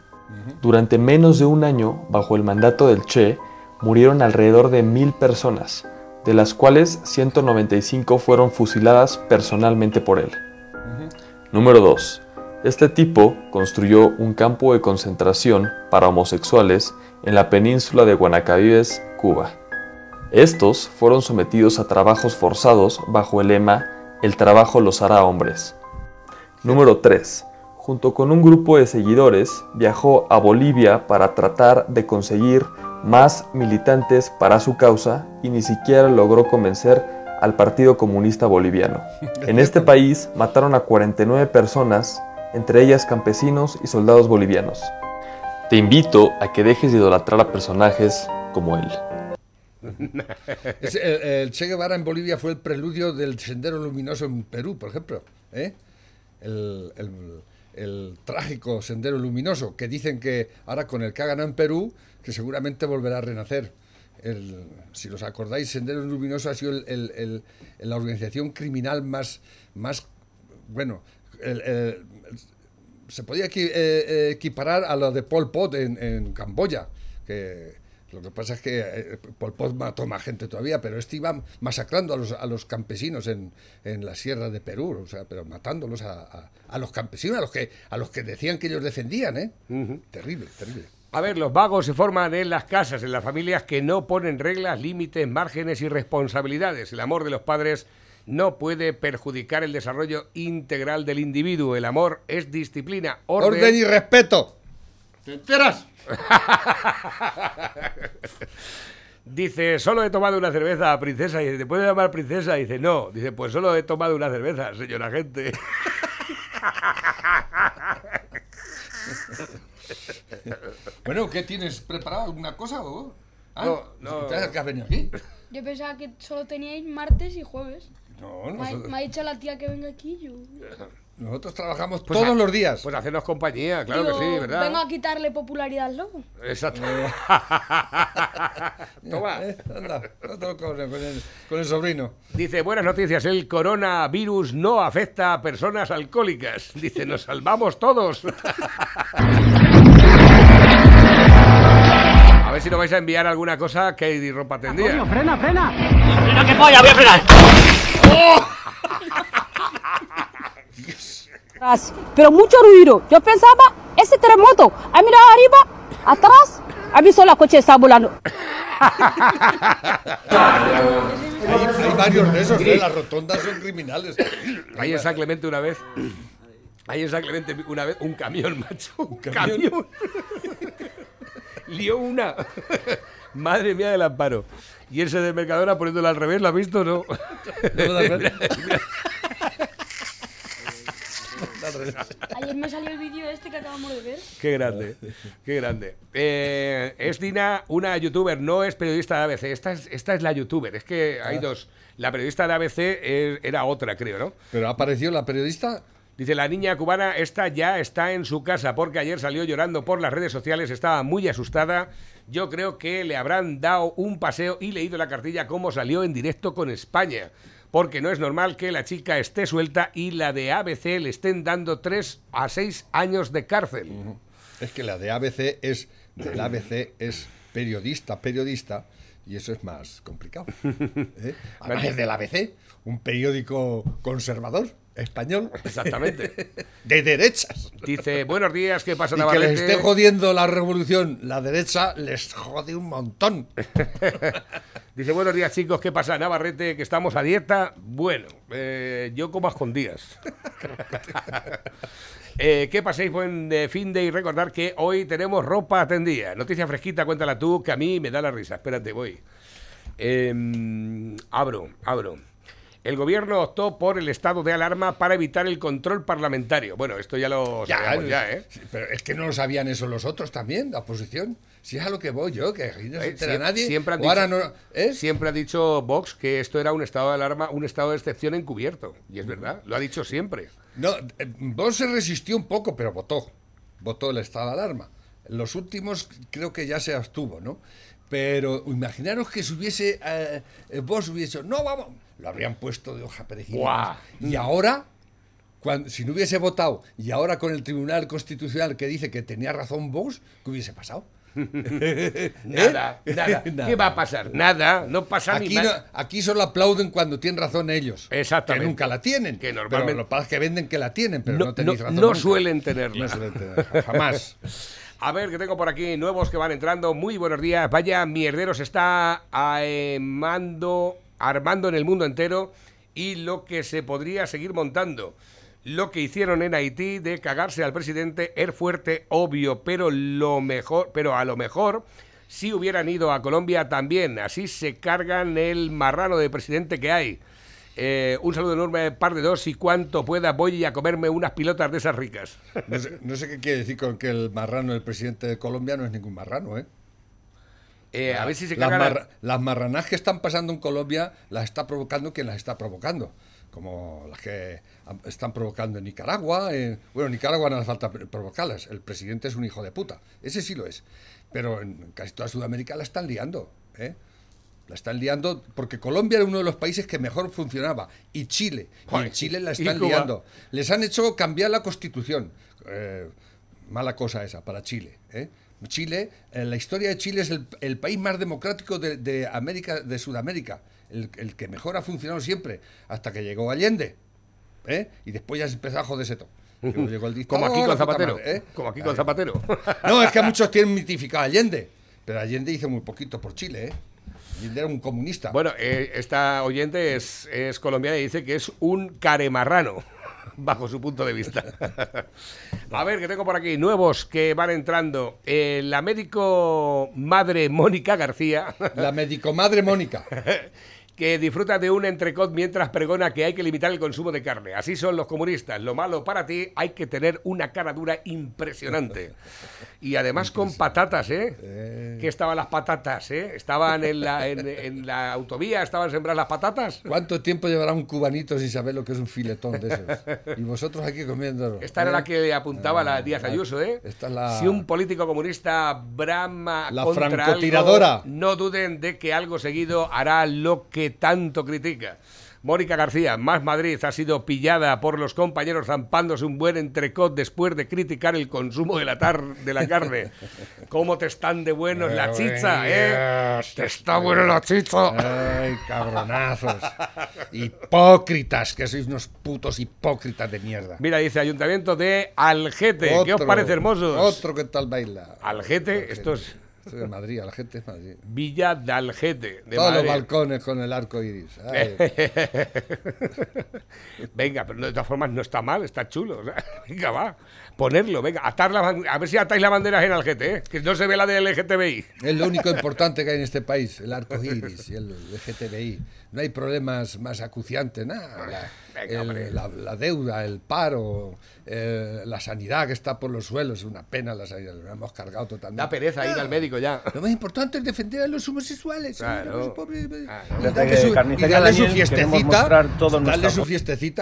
Durante menos de un año, bajo el mandato del Che, murieron alrededor de mil personas, de las cuales 195 fueron fusiladas personalmente por él. Número 2. Este tipo construyó un campo de concentración para homosexuales en la península de Guanacavives, Cuba. Estos fueron sometidos a trabajos forzados bajo el lema El trabajo los hará hombres. Número 3. Junto con un grupo de seguidores, viajó a Bolivia para tratar de conseguir más militantes para su causa y ni siquiera logró convencer al Partido Comunista Boliviano. [laughs] En este país mataron a 49 personas, entre ellas campesinos y soldados bolivianos. Te invito a que dejes de idolatrar a personajes como él. [laughs] Es- el, el Che Guevara en Bolivia fue el preludio del Sendero Luminoso en Perú, por ejemplo. ¿eh? El, el- el trágico Sendero Luminoso, que dicen que ahora con el que ha ganado en Perú, que seguramente volverá a renacer. El- si os acordáis, Sendero Luminoso ha sido el- el- el- la organización criminal más, más bueno, se podía eh, eh, equiparar a lo de Pol Pot en, en Camboya, que lo que pasa es que eh, Pol Pot mató más gente todavía, pero este iba masacrando a los, a los campesinos en, en la sierra de Perú, o sea, pero matándolos a, a- a los campesinos, a los que a los que decían que ellos defendían, ¿eh? Terrible, terrible. A ver, los vagos se forman en las casas, en las familias que no ponen reglas, límites, márgenes y responsabilidades. El amor de los padres no puede perjudicar el desarrollo integral del individuo. El amor es disciplina, orden, Orden y respeto. ¿Te enteras? [laughs] Dice, solo he tomado una cerveza, princesa. Y dice, ¿te puedo llamar princesa? Y dice, no. Dice, pues solo he tomado una cerveza, señora gente. [laughs] [laughs] Bueno, ¿qué tienes preparado? ¿Alguna cosa o? Ah, No, no. ¿te has- venido aquí? Yo pensaba que solo teníais martes y jueves. No, Me ha, me ha dicho la tía que venga aquí. Yo [laughs] nosotros trabajamos Pues todos a- los días. Pues hacernos compañía, claro Digo, que sí, ¿verdad? Vengo a quitarle popularidad al lobo. Exacto. [laughs] Toma. [laughs] Eh, anda, otro con, el- con el, con el sobrino. Dice, buenas noticias, el coronavirus no afecta a personas alcohólicas. [laughs] Dice, nos salvamos todos. A ver si nos vais a enviar alguna cosa que ropa tendida. frena, frena. Frena que polla, voy a frenar. Atrás, pero mucho ruido. Yo pensaba, ese terremoto, ha mirado arriba, atrás, ha visto la coche está volando. Hay, hay varios de esos, ¿eh? Las rotondas son criminales. Ahí en San Clemente una vez. Ahí en San Clemente una vez un camión, macho. Un camión. camión? Lió una. Madre mía del amparo. Y ese de Mercadona poniéndolo al revés, ¿lo has visto o no? No [laughs] [laughs] Ayer me salió el vídeo este que acabamos de ver. Qué grande, qué grande. Eh, es Dina, una youtuber, no es periodista de ABC. Esta es, esta es la youtuber. Es que hay Ah. dos. La periodista de ABC es- era otra, creo, ¿no? Pero ha aparecido la periodista. Dice, la niña cubana esta ya está en su casa porque ayer salió llorando por las redes sociales, estaba muy asustada. Yo creo que le habrán dado un paseo y leído la cartilla cómo salió en directo con España. Porque no es normal que la chica esté suelta y la de ABC le estén dando 3 a 6 años de cárcel. Es que la de ABC es del ABC es periodista, periodista, y eso es más complicado. ¿eh? [laughs] Además es del ABC, un periódico conservador español. Exactamente. [laughs] De derechas. Dice, buenos días, ¿qué pasa, Y que les Navarrete? esté jodiendo la revolución, la derecha les jode un montón. [laughs] Dice, buenos días chicos, ¿qué pasa Navarrete? Que estamos a dieta. Bueno, eh, yo como a escondidas. [laughs] Eh, que paséis buen fin de y recordar que hoy tenemos ropa tendida. Noticia fresquita, cuéntala tú, que a mí me da la risa. Espérate, voy. Em, abro, abro. El gobierno optó por el estado de alarma para evitar el control parlamentario. Bueno, esto ya lo sabíamos ya, ¿eh? sí, Pero es que no lo sabían eso los otros también, la oposición. Si es a lo que voy yo, que no se Eh, entera nadie. Siempre, han o dicho, ahora no- ¿eh? siempre ha dicho Vox que esto era un estado de alarma, un estado de excepción encubierto. Y es verdad, lo ha dicho siempre. No, eh, Vox se resistió un poco, pero votó. Votó el estado de alarma. En los últimos creo que ya se abstuvo, ¿no? Pero imaginaros que si hubiese. Eh, eh, Vox hubiese dicho, no, vamos. Lo habrían puesto de hoja perejil. Y ahora, cuando, si no hubiese votado, y ahora con el Tribunal Constitucional que dice que tenía razón Vox, ¿qué hubiese pasado? [laughs] Nada, [laughs] ¿Eh? nada. [laughs] ¿Qué va a pasar? Nada, no pasa Aquí, ni no- más. aquí solo aplauden cuando tienen razón ellos. Exactamente. Que nunca la tienen. Que Pero normalmente- lo que pasa es que venden que la tienen, pero No- no, tenéis razón. no nunca. suelen tenerla. No suelen tenerla, jamás. A ver, que tengo por aquí nuevos que van entrando. Muy buenos días. Vaya mierderos está armando, armando en el mundo entero y lo que se podría seguir montando. Lo que hicieron en Haití de cagarse al presidente es fuerte, obvio, pero lo mejor, pero a lo mejor si hubieran ido a Colombia también, así se cargan el marrano de presidente que hay. Eh, un saludo enorme, par de dos y cuanto pueda voy a comerme unas pilotas de esas ricas. No sé, no sé qué quiere decir con que el marrano del presidente de Colombia no es ningún marrano, ¿eh? Eh, a ver si se las, marra- las marranas que están pasando en Colombia las está provocando quien las está provocando. Como las que están provocando en Nicaragua. en- bueno, en Nicaragua no hace falta pr- provocarlas. El presidente es un hijo de puta. Ese sí lo es. Pero en casi toda Sudamérica la están liando. ¿eh? La están liando porque Colombia era uno de los países que mejor funcionaba. Y Chile. Y Joder, en Chile la y están liando. Les han hecho cambiar la constitución. Eh, mala cosa esa para Chile. ¿eh? Chile, en la historia de Chile es el, el país más democrático de, de América, de Sudamérica, el, el que mejor ha funcionado siempre, hasta que llegó Allende. ¿eh? Y después ya se empezó a joderse todo. Luego [laughs] llegó el Como aquí con Zapatero. madre, ¿eh? Como aquí con Zapatero. [laughs] No, es que a muchos tienen mitificado a Allende, pero Allende hizo muy poquito por Chile. ¿eh? Allende era un comunista. Bueno, eh, esta oyente es, es colombiana y dice que es un caremarrano, [laughs] bajo su punto de vista. [laughs] A ver, que tengo por aquí nuevos que van entrando. Eh, la médico madre Mónica García, La medicomadre Mónica. [laughs] que disfruta de un entrecot mientras pregona que hay que limitar el consumo de carne. Así son los comunistas. Lo malo para ti, hay que tener una cara dura impresionante. Y además con patatas, ¿eh? Que estaban las patatas, ¿eh? Estaban en la, en, en la autovía, estaban sembradas las patatas. ¿Cuánto tiempo llevará un cubanito sin saber lo que es un filetón de esos? Y vosotros aquí comiéndolo. Esta era ¿eh? la que le apuntaba la Díaz la- Ayuso, ¿eh? esta es la- Si un político comunista brama La contra francotiradora. algo, no duden de que algo seguido hará lo que tanto critica. Mónica García, más Madrid ha sido pillada por los compañeros zampándose un buen entrecot después de criticar el consumo de la, tar de la carne. ¿Cómo te están de buenos la chicha, eh? Dios, Te está buena la chicha. Ay, cabronazos. Hipócritas, que sois unos putos hipócritas de mierda. Mira, dice Ayuntamiento de Algete. ¿Qué os parece, hermosos? Otro que tal baila. Algete, esto es Esto es Madrid, a la gente es Madrid. Villa de Algete. De Todos los balcones con el arco iris. [laughs] Ay. venga, pero de todas formas no está mal, está chulo. [laughs] venga, va. Ponerlo, venga, atar la, a ver si atáis la bandera en Algete, ¿eh? que no se ve la del LGTBI. Es lo único [laughs] importante que hay en este país, el arco iris y el LGTBI. No hay problemas más acuciantes, nada. La- la deuda, el paro, eh, la sanidad que está por los suelos, es una pena la sanidad, lo hemos cargado totalmente. Da pereza ir al médico ya. Lo más importante es defender a los homosexuales. Claro. a los pobres- y Desde darle su, y darle fiestecita, darle su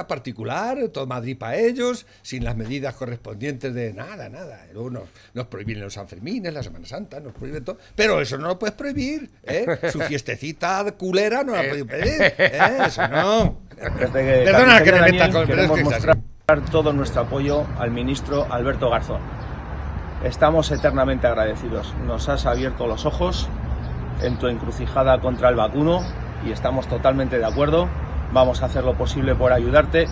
particular, todo Madrid para ellos, sin las medidas correspondientes de nada, nada. Luego nos, nos prohíben los Sanfermines, la Semana Santa, nos prohíben todo. Pero eso no lo puedes prohibir, ¿eh? Su [laughs] fiestecita culera no la puedes pedir, ¿eh? Eso no. Perdona que me meta con... Todo nuestro apoyo al ministro Alberto Garzón. Estamos eternamente agradecidos. Nos has abierto los ojos en tu encrucijada contra el vacuno y estamos totalmente de acuerdo. Vamos a hacer lo posible por ayudarte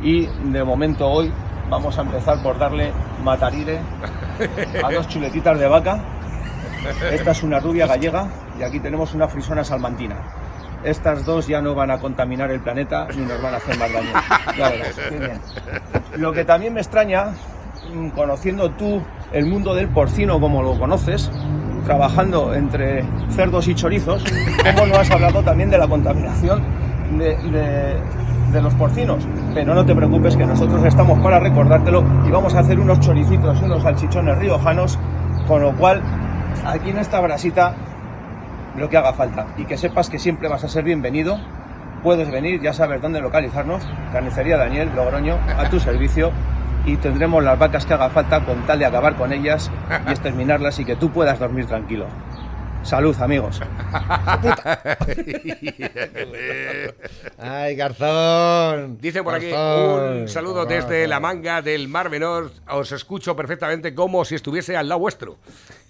y de momento hoy vamos a empezar por darle matarire a dos chuletitas de vaca. Esta es una rubia gallega y aquí tenemos una frisona salmantina. Estas dos ya no van a contaminar el planeta ni nos van a hacer más daño. Lo que también me extraña, mm, conociendo tú el mundo del porcino como lo conoces, trabajando entre cerdos y chorizos, ¿cómo no has hablado también de la contaminación de, los porcinos? Pero no te preocupes que nosotros estamos para recordártelo y vamos a hacer unos choricitos unos salchichones riojanos, con lo cual aquí en esta brasita lo que haga falta y que sepas que siempre vas a ser bienvenido. Puedes venir, ya sabes dónde localizarnos, Carnicería Daniel, Logroño, a tu servicio y tendremos las vacas que haga falta con tal de acabar con ellas y exterminarlas y que tú puedas dormir tranquilo. Salud, amigos. Ay, Garzón. Dice por aquí Garzón, un saludo Garzón. desde la manga del Mar Menor. Os escucho perfectamente como si estuviese al lado vuestro.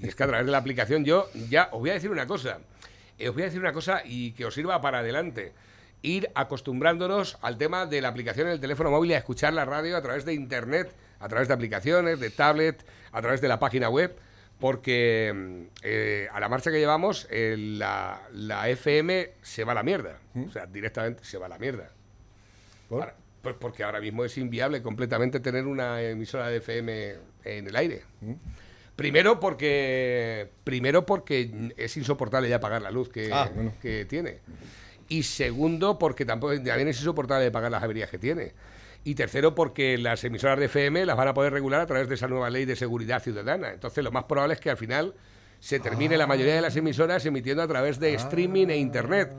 Y es que a través de la aplicación yo ya os voy a decir una cosa. Eh, os voy a decir una cosa y que os sirva para adelante. Ir acostumbrándonos al tema de la aplicación en el teléfono móvil y a escuchar la radio a través de internet, a través de aplicaciones, de tablet, a través de la página web. Porque mm, eh, a la marcha que llevamos, eh, la, la FM se va a la mierda. O sea, directamente se va a la mierda. Ahora, pues porque ahora mismo es inviable completamente tener una emisora de FM en el aire. Primero porque primero porque es insoportable ya pagar la luz que, Ah, bueno. que tiene. Y segundo porque tampoco también es insoportable pagar las averías que tiene. Y tercero porque las emisoras de FM las van a poder regular a través de esa nueva ley de seguridad ciudadana. Entonces lo más probable es que al final se termine la mayoría de las emisoras emitiendo a través de streaming e internet.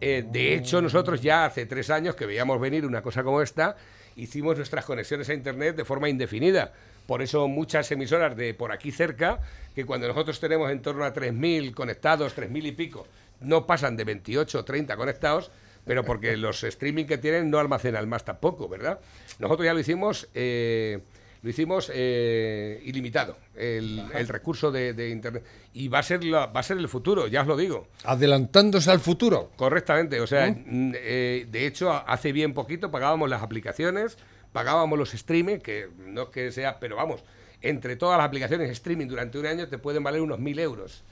Eh, de hecho, nosotros ya hace tres años que veíamos venir una cosa como esta, hicimos nuestras conexiones a Internet de forma indefinida. Por eso muchas emisoras de por aquí cerca, que cuando nosotros tenemos en torno a 3.000 conectados, 3.000 y pico, no pasan de 28 o 30 conectados, pero porque [laughs] los streaming que tienen no almacenan más tampoco, ¿verdad? Nosotros ya lo hicimos... eh, lo hicimos eh, ilimitado, el, el recurso de, de Internet. Y va a, ser la- va a ser el futuro, ya os lo digo. Adelantándose al futuro. Correctamente, o sea, ¿Mm? eh, de hecho, hace bien poquito pagábamos las aplicaciones, pagábamos los streaming, que no es que sea, pero vamos, entre todas las aplicaciones streaming durante un año te pueden valer unos mil euros.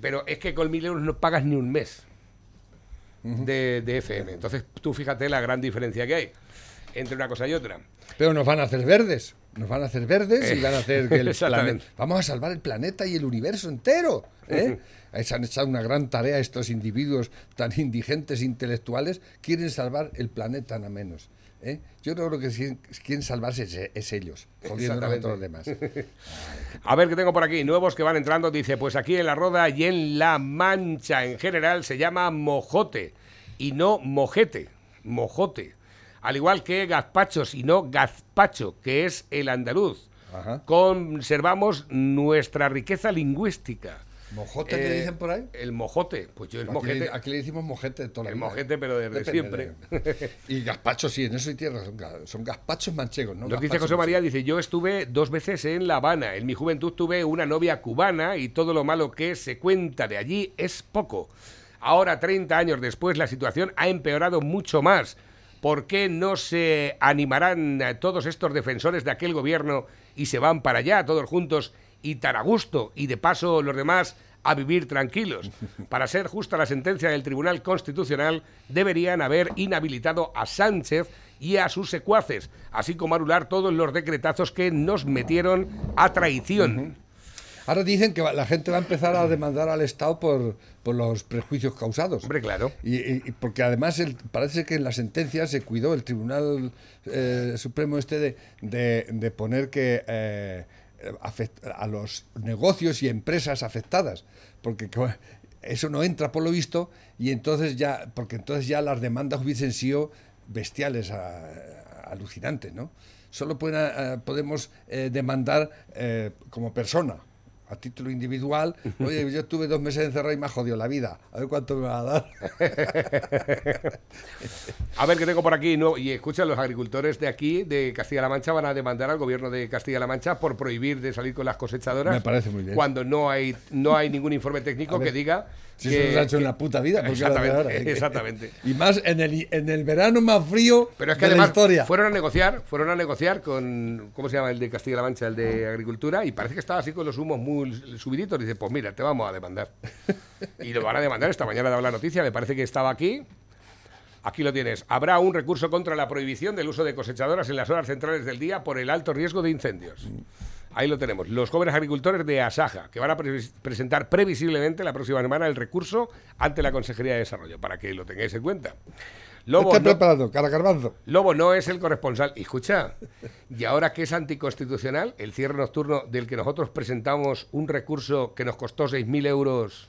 Pero es que con mil euros no pagas ni un mes de, de FM. Entonces, tú fíjate la gran diferencia que hay entre una cosa y otra. Pero nos van a hacer verdes. Nos van a hacer verdes y van a hacer que [laughs] el planeta. Vamos a salvar el planeta y el universo entero. ¿eh? Se han echado una gran tarea estos individuos tan indigentes intelectuales. Quieren salvar el planeta nada menos. ¿Eh? Yo creo que si quieren salvarse es, ellos, jodiendo a todos los demás. [laughs] A ver qué tengo por aquí. Nuevos que van entrando. Dice, pues aquí en la Roda y en La Mancha en general se llama mojote y no mojete. Mojote. Al igual que gazpachos y no gazpacho, que es el andaluz. Conservamos nuestra riqueza lingüística. ¿Mojote le dicen por ahí? El mojote, pues yo el Aquí mojete. le, aquí le decimos mojete toda la El vida. mojete, pero desde Depende siempre. de- Y gazpacho, sí, en eso hay tierra. Son, son gazpachos manchegos, ¿no? Nos dice José María, dice, yo estuve dos veces en La Habana. En mi juventud tuve una novia cubana y todo lo malo que se cuenta de allí es poco. Ahora, 30 años después, la situación ha empeorado mucho más. ¿Por qué no se animarán eh, todos estos defensores de aquel gobierno y se van para allá todos juntos y tan a gusto y de paso los demás a vivir tranquilos? Para ser justa la sentencia del Tribunal Constitucional, deberían haber inhabilitado a Sánchez y a sus secuaces, así como anular todos los decretazos que nos metieron a traición. Ahora dicen que la gente va a empezar a demandar al Estado por, por los prejuicios causados. Hombre, claro. Y, porque además el- parece que en la sentencia se cuidó el Tribunal eh, Supremo este de, de- de poner que eh, a los negocios y empresas afectadas, porque eso no entra por lo visto y entonces ya, porque entonces ya las demandas hubiesen sido bestiales, a- alucinantes, ¿no? Solo pueden, eh, podemos eh, demandar eh, como persona, a título individual. [laughs] Oye, yo estuve dos meses encerrado y me ha jodido la vida. A ver cuánto me va a dar. [laughs] A ver qué tengo por aquí. No, y escucha, los agricultores de aquí, de Castilla-La Mancha, van a demandar al gobierno de Castilla-La Mancha por prohibir de salir con las cosechadoras. Me parece muy bien. Cuando no hay, no hay ningún informe técnico ver, que diga. Si que, eso nos ha hecho que- en la puta vida. ¿por qué lo hace Exactamente, ahora? [laughs] exactamente. Y más en el, en el verano más frío Pero es que de la además historia. fueron a negociar, fueron a negociar con, ¿cómo se llama el de Castilla-La Mancha, el de Agricultura? Y parece que estaba así con los humos muy subiditos. Dice, pues mira, te vamos a demandar. Y lo van a demandar esta mañana, daba la noticia, me parece que estaba aquí. Aquí lo tienes. Habrá un recurso contra la prohibición del uso de cosechadoras en las horas centrales del día por el alto riesgo de incendios. Ahí lo tenemos. Los jóvenes agricultores de Asaja, que van a pre- presentar previsiblemente la próxima semana el recurso ante la Consejería de Desarrollo, para que lo tengáis en cuenta. Lobo, Está no- preparado, cara garbanzo. Lobo no es el corresponsal. Y escucha, y ahora que es anticonstitucional, el cierre nocturno del que nosotros presentamos un recurso que nos costó 6.000 euros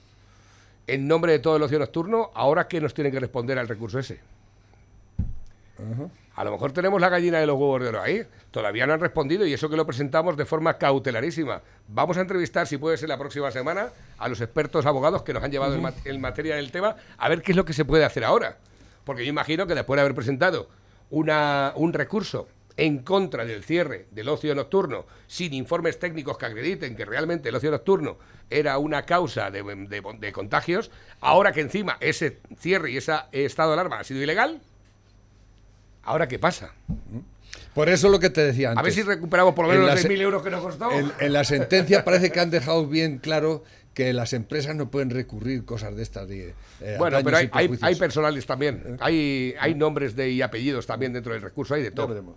en nombre de todo el ocio nocturno, ahora que nos tienen que responder al recurso ese. A lo mejor tenemos la gallina de los huevos de oro ahí. Todavía no han respondido y eso que lo presentamos de forma cautelarísima. Vamos a entrevistar, si puede ser la próxima semana, a los expertos abogados que nos han llevado en mat- en materia del tema, a ver qué es lo que se puede hacer ahora. Porque yo imagino que después de haber presentado una, un recurso en contra del cierre del ocio nocturno, sin informes técnicos que acrediten que realmente el ocio nocturno era una causa de, de- de contagios, ahora que encima ese cierre y ese estado de alarma ha sido ilegal, ¿ahora qué pasa? Por eso lo que te decía antes. A ver si recuperamos por lo En menos los se- 6.000 euros que nos costó. En, en la sentencia parece que han dejado bien claro que las empresas no pueden recurrir cosas de estas. De, eh, Bueno, pero hay, y hay, perjuicios. hay personales también. Hay, hay nombres de, y apellidos también dentro del recurso, hay de todo.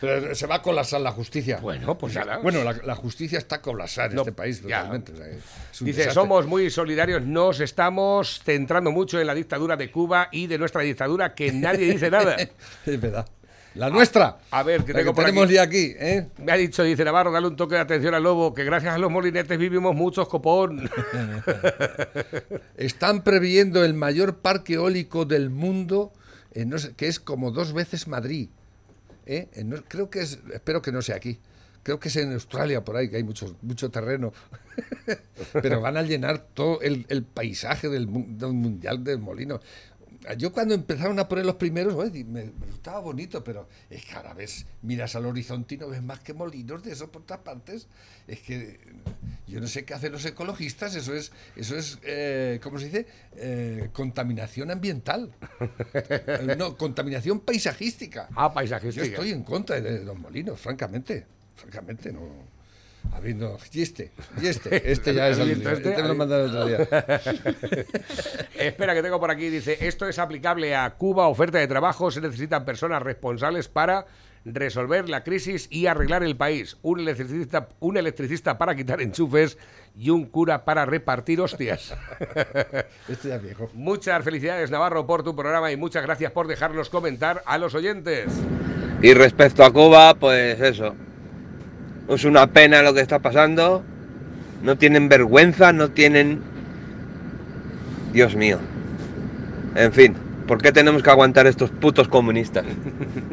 Pero se va a colapsar la justicia. Bueno, pues nada. Bueno, la, la justicia está colapsada en No, este país totalmente. o sea, es un Dice, desastre. somos muy solidarios, nos estamos centrando mucho en la dictadura de Cuba y de nuestra dictadura, que nadie dice nada. [laughs] es verdad. La nuestra. A ver, que La tengo que por tenemos aquí. ya aquí, ¿eh? Me ha dicho, dice Navarro, dale un toque de atención al lobo, que gracias a los molinetes vivimos muchos copón. [laughs] Están previendo el mayor parque eólico del mundo, en no sé- que es como dos veces Madrid. ¿eh? No- creo que es, espero que no sea aquí. Creo que es en Australia por ahí, que hay mucho, mucho terreno. [laughs] Pero van a llenar todo el, el paisaje del, del mundial del molino. Yo cuando empezaron a poner los primeros, oye, me, me gustaba bonito, pero es que ahora ves, miras al horizonte y no ves más que molinos de eso por todas partes. Es que yo no sé qué hacen los ecologistas, eso es, eso es eh, ¿cómo se dice? Eh, contaminación ambiental. [laughs] Eh, no, contaminación paisajística. Ah, paisajística. Yo estoy en contra de los molinos, francamente. Francamente, no. Habiendo. Y este, y este. [laughs] Este ya es ¿Has el Este, este? me lo mandaron el otro día. [laughs] Espera, que tengo por aquí. Dice, esto es aplicable a Cuba, oferta de trabajo, se necesitan personas responsables para resolver la crisis y arreglar el país. Un electricista, un electricista para quitar enchufes y un cura para repartir hostias. [laughs] Este ya viejo. Muchas felicidades, Navarro, por tu programa y muchas gracias por dejarnos comentar a los oyentes. Y respecto a Cuba, pues eso. Es una pena lo que está pasando. No tienen vergüenza, no tienen... Dios mío. En fin, ¿por qué tenemos que aguantar estos putos comunistas?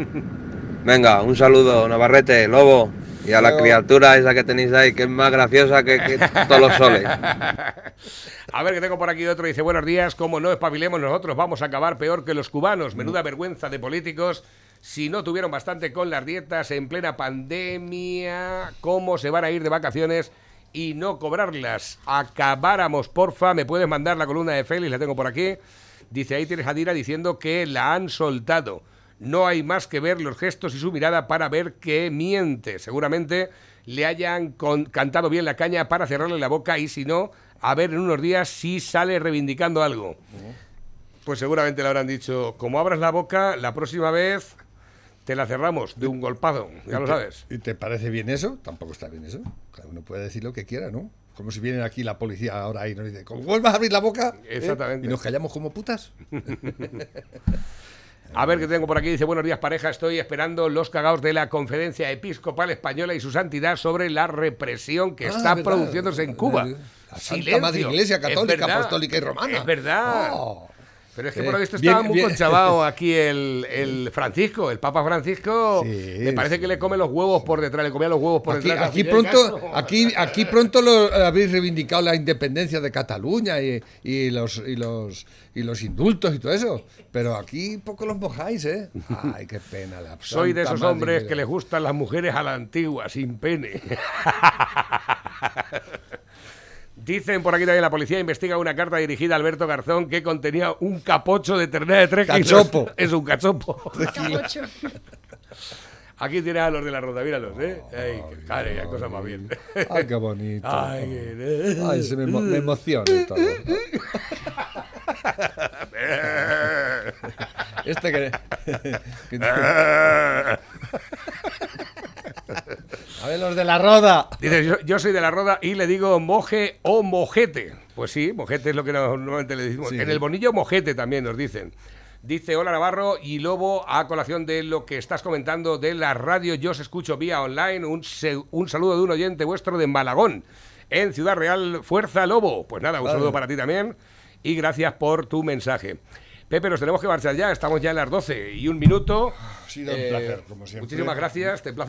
[laughs] Venga, un saludo, Navarrete, Lobo. Y a la criatura esa que tenéis ahí, que es más graciosa que, que todos los soles. [laughs] A ver, que tengo por aquí otro. Dice, buenos días, como no espabilemos nosotros, vamos a acabar peor que los cubanos. Menuda vergüenza de políticos. Si no tuvieron bastante con las dietas en plena pandemia, ¿cómo se van a ir de vacaciones y no cobrarlas? Acabáramos, porfa. ¿Me puedes mandar la columna de Félix? La tengo por aquí. Dice, ahí tienes a Dira diciendo que la han soltado. No hay más que ver los gestos y su mirada para ver que miente. Seguramente le hayan con- cantado bien la caña para cerrarle la boca y si no, a ver en unos días si sale reivindicando algo. Pues seguramente le habrán dicho, como abras la boca, la próxima vez te la cerramos de un golpado, ya lo ¿Y te- sabes. ¿Y te parece bien eso? Tampoco está bien eso. Cada uno puede decir lo que quiera, ¿no? Como si viene aquí la policía ahora y nos dice, ¿cómo vuelvas a abrir la boca? ¿eh? Exactamente. Y nos callamos como putas. [laughs] A ver qué tengo por aquí. Dice, buenos días pareja, estoy esperando los cagaos de la Conferencia Episcopal Española y su santidad sobre la represión que Ah, está verdad. produciéndose en Cuba. La Santa Madre Iglesia Es Católica, verdad. Apostólica y Romana. Es verdad. Oh. Pero es que por lo visto bien- estaba muy bien- conchavado [laughs] aquí el, el Francisco, el Papa Francisco. me parece que le come los huevos por detrás, le comía los huevos por Aquí, detrás. aquí pronto, aquí, aquí pronto lo, habéis reivindicado la independencia de Cataluña y, y los, y, los, y los indultos y todo eso. Pero aquí poco los mojáis, ¿eh? Ay, qué pena. La [laughs] Soy de esos hombres que les gustan las mujeres a la antigua, sin pene. [laughs] Dicen por aquí también la policía investiga una carta dirigida a Alberto Garzón que contenía un capocho de ternera de tres kilos. Cachopo. [laughs] Es un cachopo. Capocho. [laughs] Aquí tienes a los de la ronda, míralos, ¿eh? Ay, qué, cosa más bien. Ay, qué bonito. Ay, qué- Ay, se me, emo- me emociona todo. [laughs] Este que... A ver, los de la roda. Dice, yo, yo soy de la roda y le digo moje o mojete. Pues sí, mojete es lo que normalmente le decimos. Sí. En el bonillo mojete también nos dicen. Dice, hola Navarro y Lobo, a colación de lo que estás comentando de la radio, yo os escucho vía online. Un, saludo de un oyente vuestro de Malagón, en Ciudad Real. Fuerza Lobo. Pues nada, un Vale. saludo para ti también y gracias por tu mensaje. Pepe, nos tenemos que marchar ya, estamos ya en las 12 y un minuto. Ha sido un Eh, placer, como siempre. Muchísimas gracias, te plazo